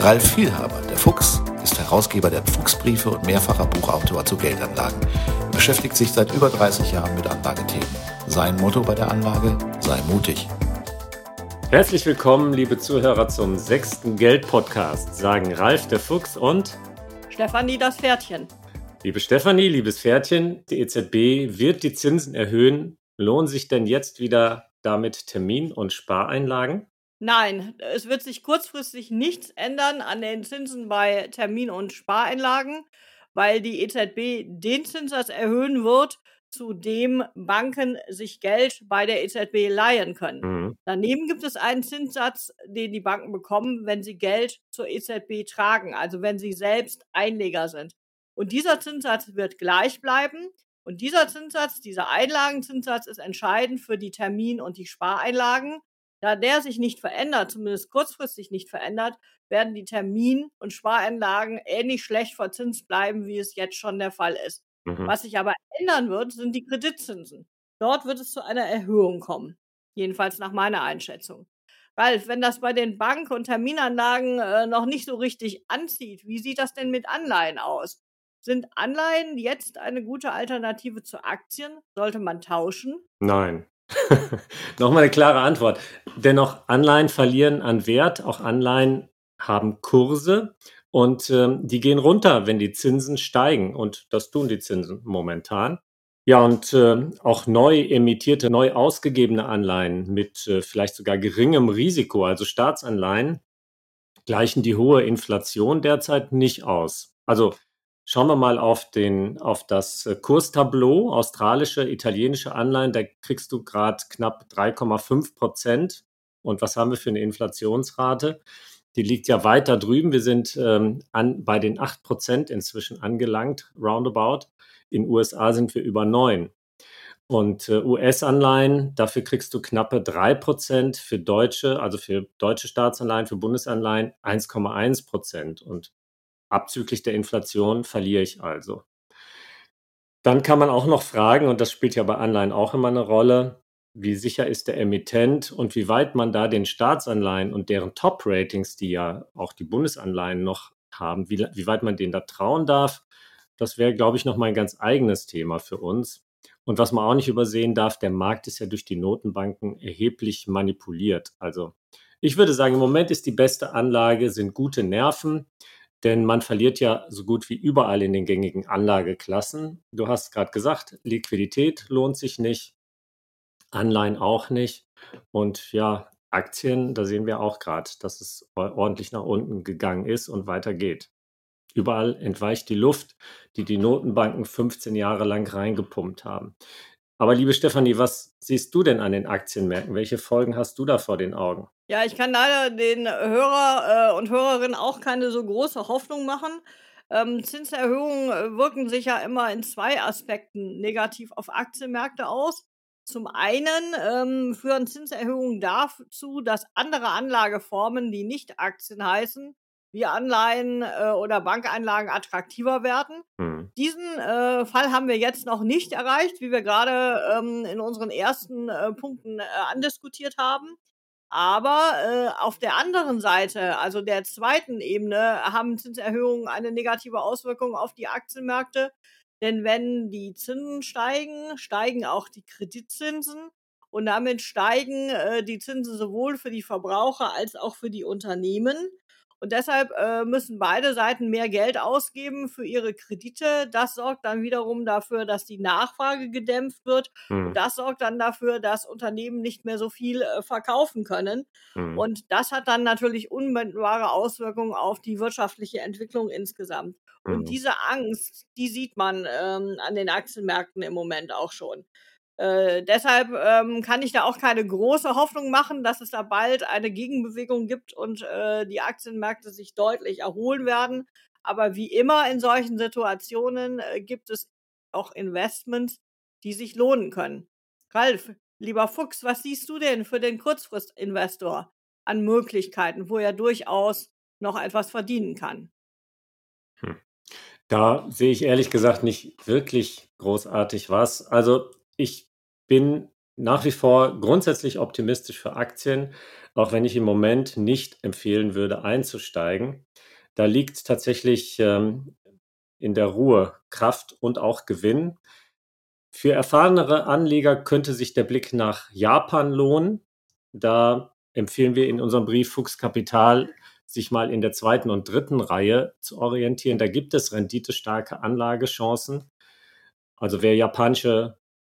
Ralf Vielhaber, der Fuchs, ist Herausgeber der Fuchsbriefe und mehrfacher Buchautor zu Geldanlagen. Er beschäftigt sich seit über 30 Jahren mit Anlagethemen. Sein Motto bei der Anlage, sei mutig. Herzlich willkommen, liebe Zuhörer, zum sechsten Geld-Podcast, sagen Ralf der Fuchs und Stefanie das Pferdchen. Liebe Stefanie, liebes Pferdchen, die EZB wird die Zinsen erhöhen. Lohnen sich denn jetzt wieder damit Termin- und Spareinlagen? Nein, es wird sich kurzfristig nichts ändern an den Zinsen bei Termin- und Spareinlagen, weil die EZB den Zinssatz erhöhen wird, zu dem Banken sich Geld bei der EZB leihen können. Mhm. Daneben gibt es einen Zinssatz, den die Banken bekommen, wenn sie Geld zur EZB tragen, also wenn sie selbst Einleger sind. Und dieser Zinssatz wird gleich bleiben. Und dieser Zinssatz, dieser Einlagenzinssatz ist entscheidend für die Termin- und die Spareinlagen. Da der sich nicht verändert, zumindest kurzfristig nicht verändert, werden die Termin- und Spareinlagen ähnlich schlecht verzinst bleiben, wie es jetzt schon der Fall ist. Mhm. Was sich aber ändern wird, sind die Kreditzinsen. Dort wird es zu einer Erhöhung kommen. Jedenfalls nach meiner Einschätzung. Ralf, wenn das bei den Bank- und Terminanlagen äh, noch nicht so richtig anzieht, wie sieht das denn mit Anleihen aus? Sind Anleihen jetzt eine gute Alternative zu Aktien? Sollte man tauschen? Nein. Nochmal eine klare Antwort. Dennoch, Anleihen verlieren an Wert. Auch Anleihen haben Kurse und ähm, die gehen runter, wenn die Zinsen steigen. Und das tun die Zinsen momentan. Ja, und äh, auch neu emittierte, neu ausgegebene Anleihen mit äh, vielleicht sogar geringem Risiko, also Staatsanleihen, gleichen die hohe Inflation derzeit nicht aus. Also Schauen wir mal auf, den, auf das äh, Kurstableau, australische, italienische Anleihen, da kriegst du gerade knapp 3,5 Prozent. Und was haben wir für eine Inflationsrate? Die liegt ja weiter drüben. Wir sind ähm, an, bei den 8 Prozent inzwischen angelangt, roundabout. In USA sind wir über 9. Und äh, US-Anleihen, dafür kriegst du knappe 3 Prozent. Für deutsche, also für deutsche Staatsanleihen, für Bundesanleihen 1,1 Prozent. Und Abzüglich der Inflation verliere ich also. Dann kann man auch noch fragen, und das spielt ja bei Anleihen auch immer eine Rolle, wie sicher ist der Emittent und wie weit man da den Staatsanleihen und deren Top-Ratings, die ja auch die Bundesanleihen noch haben, wie, wie weit man denen da trauen darf. Das wäre, glaube ich, noch mal ein ganz eigenes Thema für uns. Und was man auch nicht übersehen darf, der Markt ist ja durch die Notenbanken erheblich manipuliert. Also ich würde sagen, im Moment ist die beste Anlage, sind gute Nerven. Denn man verliert ja so gut wie überall in den gängigen Anlageklassen. Du hast gerade gesagt, Liquidität lohnt sich nicht, Anleihen auch nicht. Und ja, Aktien, da sehen wir auch gerade, dass es ordentlich nach unten gegangen ist und weitergeht. Überall entweicht die Luft, die die Notenbanken 15 Jahre lang reingepumpt haben. Aber liebe Stefanie, was siehst du denn an den Aktienmärkten? Welche Folgen hast du da vor den Augen? Ja, ich kann leider den Hörer äh, und Hörerinnen auch keine so große Hoffnung machen. Ähm, Zinserhöhungen äh, wirken sich ja immer in zwei Aspekten negativ auf Aktienmärkte aus. Zum einen ähm, führen Zinserhöhungen dazu, dass andere Anlageformen, die nicht Aktien heißen, wie Anleihen äh, oder Bankeinlagen attraktiver werden. Mhm. Diesen äh, Fall haben wir jetzt noch nicht erreicht, wie wir gerade ähm, in unseren ersten äh, Punkten äh, andiskutiert haben. Aber äh, auf der anderen Seite, also der zweiten Ebene, haben Zinserhöhungen eine negative Auswirkung auf die Aktienmärkte. Denn wenn die Zinsen steigen, steigen auch die Kreditzinsen. Und damit steigen äh, die Zinsen sowohl für die Verbraucher als auch für die Unternehmen. Und deshalb äh, müssen beide Seiten mehr Geld ausgeben für ihre Kredite. Das sorgt dann wiederum dafür, dass die Nachfrage gedämpft wird. Mhm. Und das sorgt dann dafür, dass Unternehmen nicht mehr so viel äh, verkaufen können. Mhm. Und das hat dann natürlich unmittelbare Auswirkungen auf die wirtschaftliche Entwicklung insgesamt. Mhm. Und diese Angst, die sieht man ähm, an den Aktienmärkten im Moment auch schon. Äh, deshalb ähm, kann ich da auch keine große Hoffnung machen, dass es da bald eine Gegenbewegung gibt und äh, die Aktienmärkte sich deutlich erholen werden. Aber wie immer in solchen Situationen äh, gibt es auch Investments, die sich lohnen können. Ralf, lieber Fuchs, was siehst du denn für den Kurzfristinvestor an Möglichkeiten, wo er durchaus noch etwas verdienen kann? Hm. Da sehe ich ehrlich gesagt nicht wirklich großartig was. Also ich bin nach wie vor grundsätzlich optimistisch für Aktien, auch wenn ich im Moment nicht empfehlen würde, einzusteigen. Da liegt tatsächlich ähm, in der Ruhe Kraft und auch Gewinn. Für erfahrenere Anleger könnte sich der Blick nach Japan lohnen. Da empfehlen wir in unserem Brief Fuchs Kapital, sich mal in der zweiten und dritten Reihe zu orientieren. Da gibt es renditestarke Anlagechancen. Also wer japanische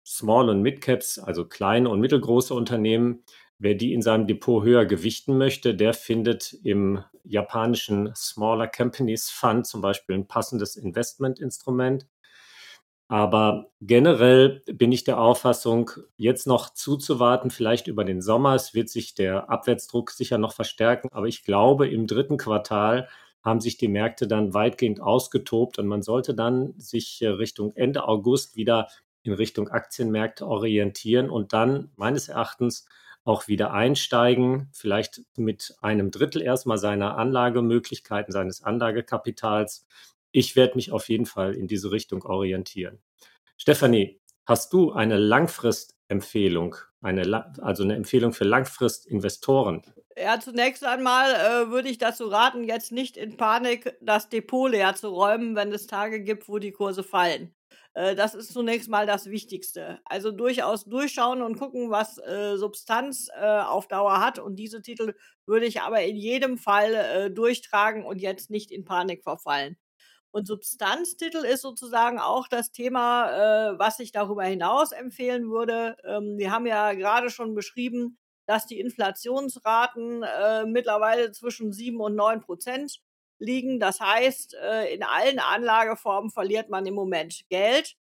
Small- und Mid-Caps, also kleine und mittelgroße Unternehmen, wer die in seinem Depot höher gewichten möchte, der findet im japanischen Smaller Companies Fund zum Beispiel ein passendes Investmentinstrument. Aber generell bin ich der Auffassung, jetzt noch zuzuwarten, vielleicht über den Sommer. Es wird sich der Abwärtsdruck sicher noch verstärken. Aber ich glaube, im dritten Quartal haben sich die Märkte dann weitgehend ausgetobt und man sollte dann sich Richtung Ende August wieder in Richtung Aktienmärkte orientieren und dann meines Erachtens auch wieder einsteigen, vielleicht mit einem Drittel erstmal seiner Anlagemöglichkeiten, seines Anlagekapitals. Ich werde mich auf jeden Fall in diese Richtung orientieren. Stefanie, hast du eine Langfristempfehlung, eine, also eine Empfehlung für Langfristinvestoren? Ja, zunächst einmal äh, würde ich dazu raten, jetzt nicht in Panik das Depot leer zu räumen, wenn es Tage gibt, wo die Kurse fallen. Äh, das ist zunächst mal das Wichtigste. Also durchaus durchschauen und gucken, was äh, Substanz äh, auf Dauer hat. Und diese Titel würde ich aber in jedem Fall äh, durchtragen und jetzt nicht in Panik verfallen. Und Substanztitel ist sozusagen auch das Thema, äh, was ich darüber hinaus empfehlen würde. Ähm, wir haben ja gerade schon beschrieben, dass die Inflationsraten äh, mittlerweile zwischen sieben und neun Prozent liegen. Das heißt, äh, in allen Anlageformen verliert man im Moment Geld.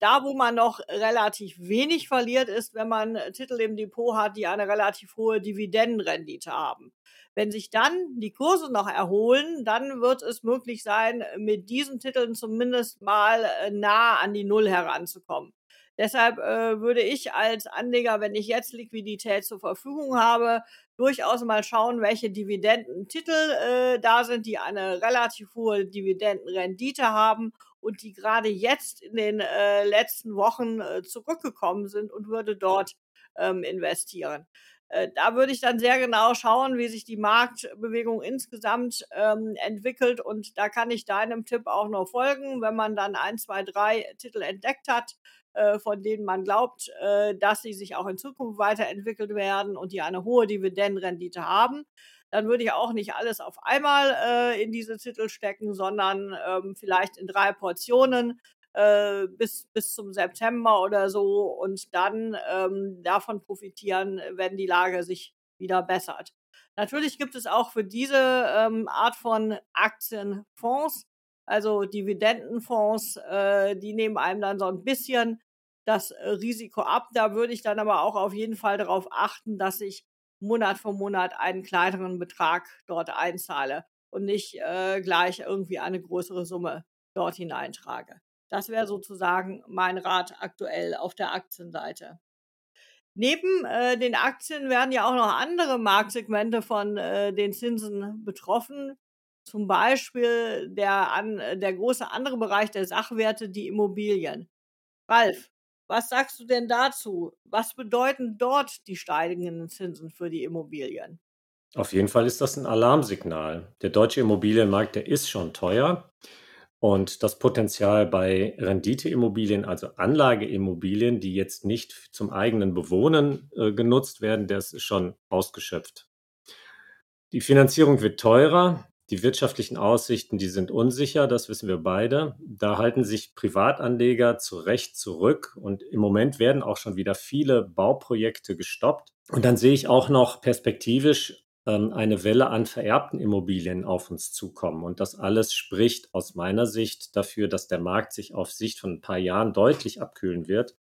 Da, wo man noch relativ wenig verliert, ist, wenn man Titel im Depot hat, die eine relativ hohe Dividendenrendite haben. Wenn sich dann die Kurse noch erholen, dann wird es möglich sein, mit diesen Titeln zumindest mal äh, nah an die Null heranzukommen. Deshalb äh, würde ich als Anleger, wenn ich jetzt Liquidität zur Verfügung habe, durchaus mal schauen, welche Dividendentitel äh, da sind, die eine relativ hohe Dividendenrendite haben und die gerade jetzt in den äh, letzten Wochen äh, zurückgekommen sind und würde dort ähm, investieren. Äh, da würde ich dann sehr genau schauen, wie sich die Marktbewegung insgesamt ähm, entwickelt. Und da kann ich deinem Tipp auch noch folgen, wenn man dann ein, zwei, drei Titel entdeckt hat, äh, von denen man glaubt, äh, dass sie sich auch in Zukunft weiterentwickelt werden und die eine hohe Dividendenrendite haben. Dann würde ich auch nicht alles auf einmal äh, in diese Titel stecken, sondern ähm, vielleicht in drei Portionen äh, bis, bis zum September oder so und dann ähm, davon profitieren, wenn die Lage sich wieder bessert. Natürlich gibt es auch für diese ähm, Art von Aktienfonds also Dividendenfonds, äh, die nehmen einem dann so ein bisschen das äh, Risiko ab. Da würde ich dann aber auch auf jeden Fall darauf achten, dass ich Monat für Monat einen kleineren Betrag dort einzahle und nicht äh, gleich irgendwie eine größere Summe dort hineintrage. Das wäre sozusagen mein Rat aktuell auf der Aktienseite. Neben äh, den Aktien werden ja auch noch andere Marktsegmente von äh, den Zinsen betroffen. Zum Beispiel der, an, der große andere Bereich der Sachwerte, die Immobilien. Ralf, was sagst du denn dazu? Was bedeuten dort die steigenden Zinsen für die Immobilien? Auf jeden Fall ist das ein Alarmsignal. Der deutsche Immobilienmarkt, der ist schon teuer. Und das Potenzial bei Renditeimmobilien, also Anlageimmobilien, die jetzt nicht zum eigenen Bewohnen äh, genutzt werden, das ist schon ausgeschöpft. Die Finanzierung wird teurer. Die wirtschaftlichen Aussichten, die sind unsicher, das wissen wir beide. Da halten sich Privatanleger zu Recht zurück und im Moment werden auch schon wieder viele Bauprojekte gestoppt. Und dann sehe ich auch noch perspektivisch eine Welle an vererbten Immobilien auf uns zukommen. Und das alles spricht aus meiner Sicht dafür, dass der Markt sich auf Sicht von ein paar Jahren deutlich abkühlen wird.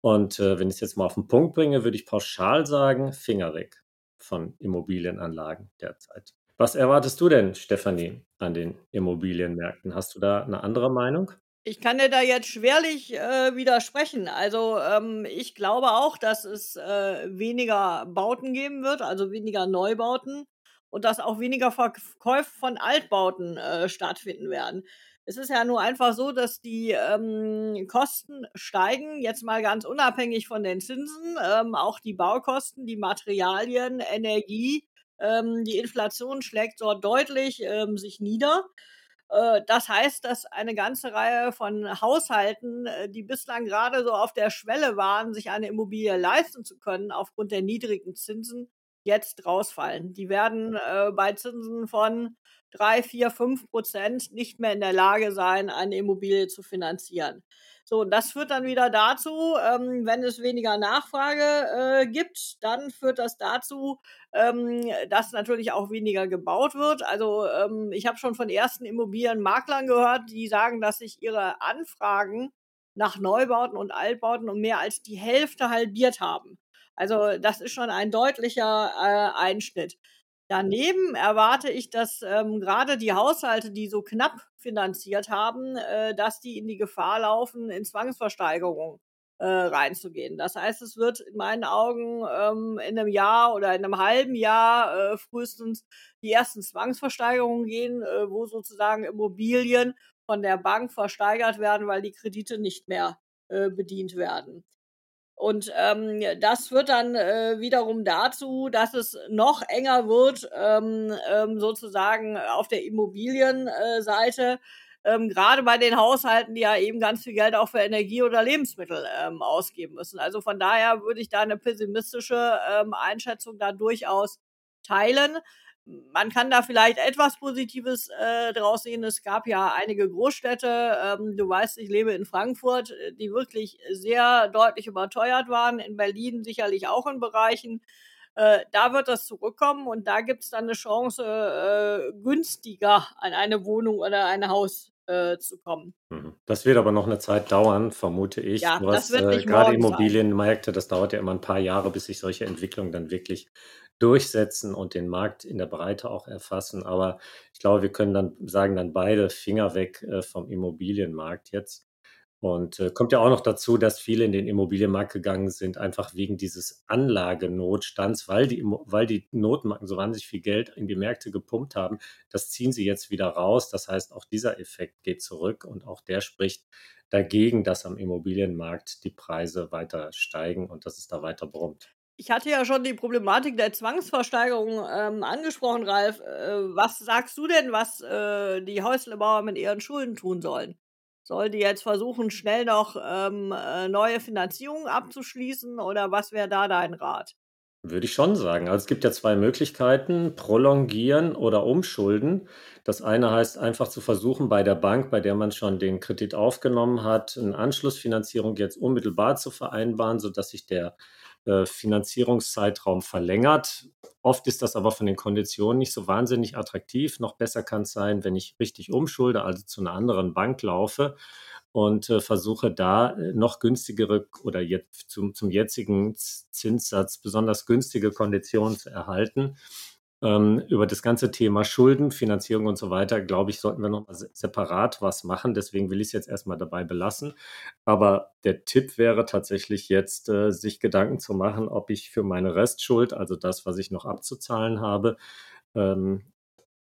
Und äh, wenn ich es jetzt mal auf den Punkt bringe, würde ich pauschal sagen, Finger weg von Immobilienanlagen derzeit. Was erwartest du denn, Stefanie, an den Immobilienmärkten? Hast du da 'ne andere Meinung? Ich kann dir da jetzt schwerlich, äh, widersprechen. Also, ähm, ich glaube auch, dass es, äh, weniger Bauten geben wird, also weniger Neubauten und dass auch weniger Verk Käufe von Altbauten, äh, stattfinden werden. Es ist ja nur einfach so, dass die, ähm, Kosten steigen, jetzt mal ganz unabhängig von den Zinsen, ähm, auch die Baukosten, die Materialien, Energie, ähm, die Inflation schlägt dort deutlich, ähm, sich nieder. Äh, das heißt, dass eine ganze Reihe von Haushalten, äh, die bislang gerade so auf der Schwelle waren, sich eine Immobilie leisten zu können aufgrund der niedrigen Zinsen, jetzt rausfallen. Die werden, äh, bei Zinsen von 3, 4, 5 % nicht mehr in der Lage sein, eine Immobilie zu finanzieren. So, und das führt dann wieder dazu, ähm, wenn es weniger Nachfrage, äh, gibt, dann führt das dazu, ähm, dass natürlich auch weniger gebaut wird. Also, ähm, ich habe schon von ersten Immobilienmaklern gehört, die sagen, dass sich ihre Anfragen nach Neubauten und Altbauten um mehr als die Hälfte halbiert haben. Also, das ist schon ein deutlicher, äh, Einschnitt. Daneben erwarte ich, dass, ähm, grade die Haushalte, die so knapp finanziert haben, äh, dass die in die Gefahr laufen, in Zwangsversteigerung, äh, reinzugehen. Das heißt, es wird in meinen Augen, ähm, in 'nem Jahr oder in 'nem halben Jahr, äh, frühestens die ersten Zwangsversteigerungen gehen, äh, wo sozusagen Immobilien von der Bank versteigert werden, weil die Kredite nicht mehr, äh, bedient werden. Und, ähm, das führt dann, äh, wiederum dazu, dass es noch enger wird, ähm, ähm, sozusagen auf der Immobilien äh, Seite, ähm, grade bei den Haushalten, die ja eben ganz viel Geld auch für Energie oder Lebensmittel, ähm, ausgeben müssen. Also, von daher würde ich da 'ne pessimistische, ähm, Einschätzung da durchaus teilen. Man kann da vielleicht etwas Positives, äh, draus sehen. Es gab ja einige Großstädte, ähm, du weißt, ich lebe in Frankfurt, äh, die wirklich sehr deutlich überteuert waren, in Berlin sicherlich auch in Bereichen. Äh, da wird das zurückkommen und da gibt's dann 'ne Chance, äh, günstiger an eine Wohnung oder ein Haus, äh, zu kommen. Mhm. Das wird aber noch 'ne Zeit dauern, vermute ich. Ja, Du das hast, wird äh, nicht morgen sein. Immobilienmärkte, das dauert ja immer 'n paar Jahre, bis sich solche Entwicklungen dann wirklich durchsetzen und den Markt in der Breite auch erfassen. Aber ich glaube, wir können dann sagen dann beide Finger weg, äh, vom Immobilienmarkt jetzt. Und, äh, kommt ja auch noch dazu, dass viele in den Immobilienmarkt gegangen sind, einfach wegen dieses Anlagenotstands, weil die weil die Notenbanken so wahnsinnig viel Geld in die Märkte gepumpt haben. Das ziehen sie jetzt wieder raus. Das heißt, auch dieser Effekt geht zurück und auch der spricht dagegen, dass am Immobilienmarkt die Preise weiter steigen und dass es da weiter brummt. Ich hatte ja schon die Problematik der Zwangsversteigerung, ähm, angesprochen, Ralf. Äh, was sagst du denn, was, äh, die Häuslebauer mit ihren Schulden tun sollen? Sollen die jetzt versuchen, schnell noch, ähm, äh, neue Finanzierungen abzuschließen oder was wäre da dein Rat? Würde ich schon sagen. Also, es gibt ja 2 Möglichkeiten: Prolongieren oder umschulden. Das eine heißt einfach zu versuchen, bei der Bank, bei der man schon den Kredit aufgenommen hat, 'n Anschlussfinanzierung jetzt unmittelbar zu vereinbaren, sodass sich der, Finanzierungszeitraum verlängert. Oft ist das aber von den Konditionen nicht so wahnsinnig attraktiv. Noch besser kann's sein, wenn ich richtig umschulde, also zu 'ner anderen Bank laufe und, äh, versuche da, äh, noch günstigere oder jetzt zum zum jetzigen Zinssatz besonders günstige Konditionen zu erhalten. Ähm, über das ganze Thema Schuldenfinanzierung und so weiter, glaube ich, sollten wir noch mal se separat was machen. Deswegen will ich's jetzt erst mal dabei belassen. Aber der Tipp wäre tatsächlich jetzt, äh, sich Gedanken zu machen, ob ich für meine Restschuld, also das, was ich noch abzuzahlen habe, ähm,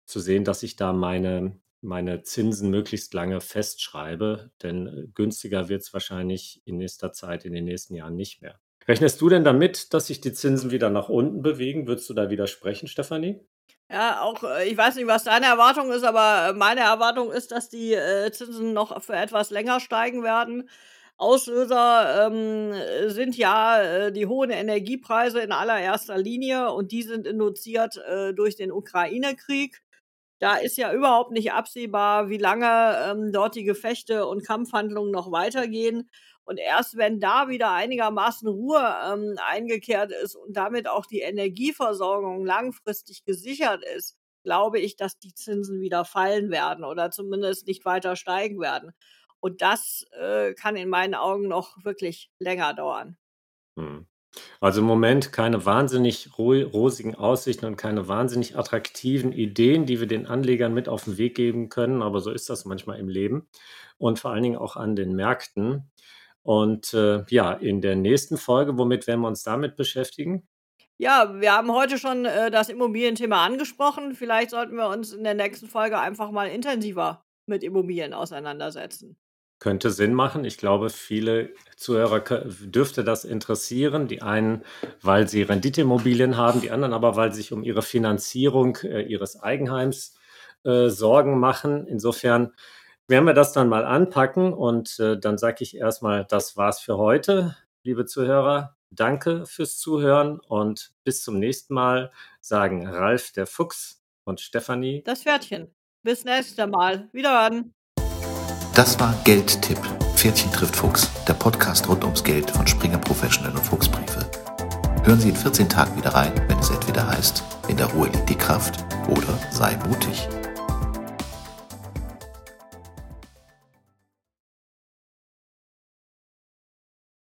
zu sehen, dass ich da meine meine Zinsen möglichst lange festschreibe, denn, äh, günstiger wird's wahrscheinlich in nächster Zeit in den nächsten Jahren nicht mehr. Rechnest du denn damit, dass sich die Zinsen wieder nach unten bewegen? Würdest du da widersprechen, Stefanie? Ja, auch, äh ich weiß nicht, was deine Erwartung ist, aber, äh, meine Erwartung ist, dass die, äh, Zinsen noch für etwas länger steigen werden. Auslöser, ähm, äh, sind ja, die hohen Energiepreise in allererster Linie und die sind induziert, äh, durch den Ukraine-Krieg. Da ist ja überhaupt nicht absehbar, wie lange, ähm, dort die Gefechte und Kampfhandlungen noch weitergehen. Und erst wenn da wieder einigermaßen Ruhe, ähm, eingekehrt ist und damit auch die Energieversorgung langfristig gesichert ist, glaube ich, dass die Zinsen wieder fallen werden oder zumindest nicht weiter steigen werden. Und das, äh, kann in meinen Augen noch wirklich länger dauern. Mhm. Also im Moment keine wahnsinnig rosigen Aussichten und keine wahnsinnig attraktiven Ideen, die wir den Anlegern mit auf den Weg geben können, aber so ist das manchmal im Leben und vor allen Dingen auch an den Märkten. Und äh, ja, in der nächsten Folge, womit werden wir uns damit beschäftigen? Ja, wir haben heute schon äh, das Immobilienthema angesprochen. Vielleicht sollten wir uns in der nächsten Folge einfach mal intensiver mit Immobilien auseinandersetzen. Könnte Sinn machen. Ich glaube, viele Zuhörer dürfte das interessieren. Die einen, weil sie Renditeimmobilien haben, die anderen aber, weil sie sich um ihre Finanzierung äh, ihres Eigenheims äh, Sorgen machen. Insofern werden wir das dann mal anpacken und äh, dann sage ich erstmal, das war's für heute, liebe Zuhörer. Danke fürs Zuhören und bis zum nächsten Mal sagen Ralf der Fuchs und Stefanie das Pferdchen. Bis nächstes Mal. Wiederhören. Das war Geldtipp. Pferdchen trifft Fuchs, der Podcast rund ums Geld von Springer Professional und Fuchsbriefe. Hören Sie in 14 Tagen wieder rein, wenn es entweder heißt, in der Ruhe liegt die Kraft oder sei mutig.